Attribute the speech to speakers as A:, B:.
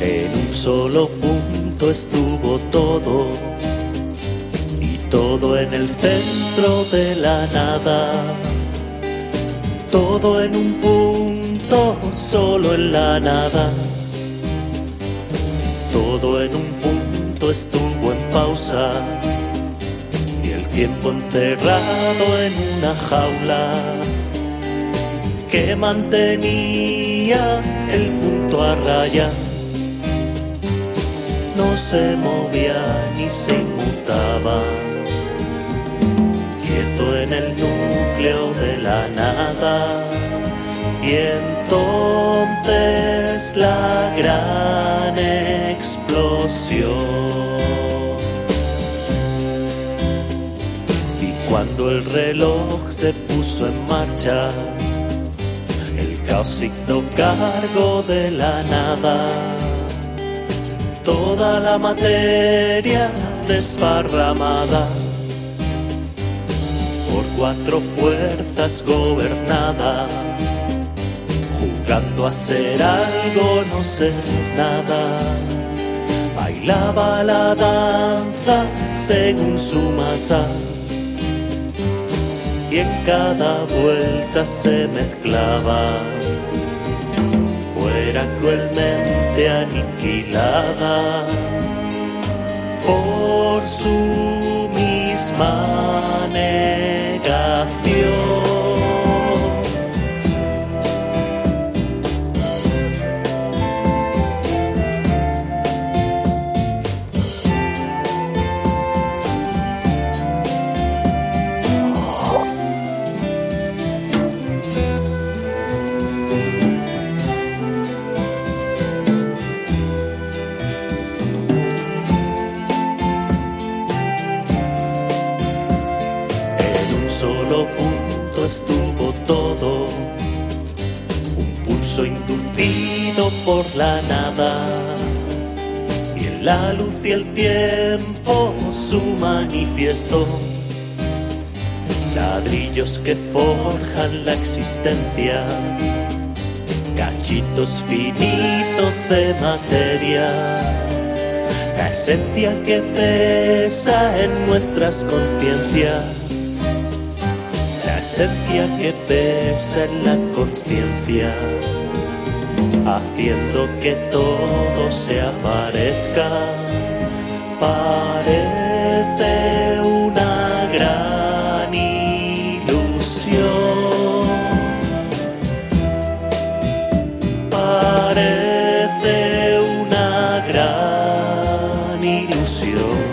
A: En un solo punto estuvo todo y todo en el centro de la nada. Todo en un punto, solo en la nada. Todo en un punto estuvo en pausa y el tiempo encerrado en una jaula que mantenía el punto a raya. No se movía ni se inmutaba, quieto en el núcleo de la nada. Y entonces la gran explosión. Y cuando el reloj se puso en marcha, el caos hizo cargo de la nada. Toda la materia desparramada por cuatro fuerzas gobernada, jugando a ser algo, no ser nada. Bailaba la danza según su masa y en cada vuelta se mezclaba o era cruelmente aniquilada por su misma negación. Solo punto estuvo todo, un pulso inducido por la nada. Y en la luz y el tiempo su manifiesto, ladrillos que forjan la existencia, cachitos finitos de materia. La esencia que pesa en nuestras conciencias, esencia que pesa en la conciencia, haciendo que todo se aparezca. Parece una gran ilusión. Parece una gran ilusión.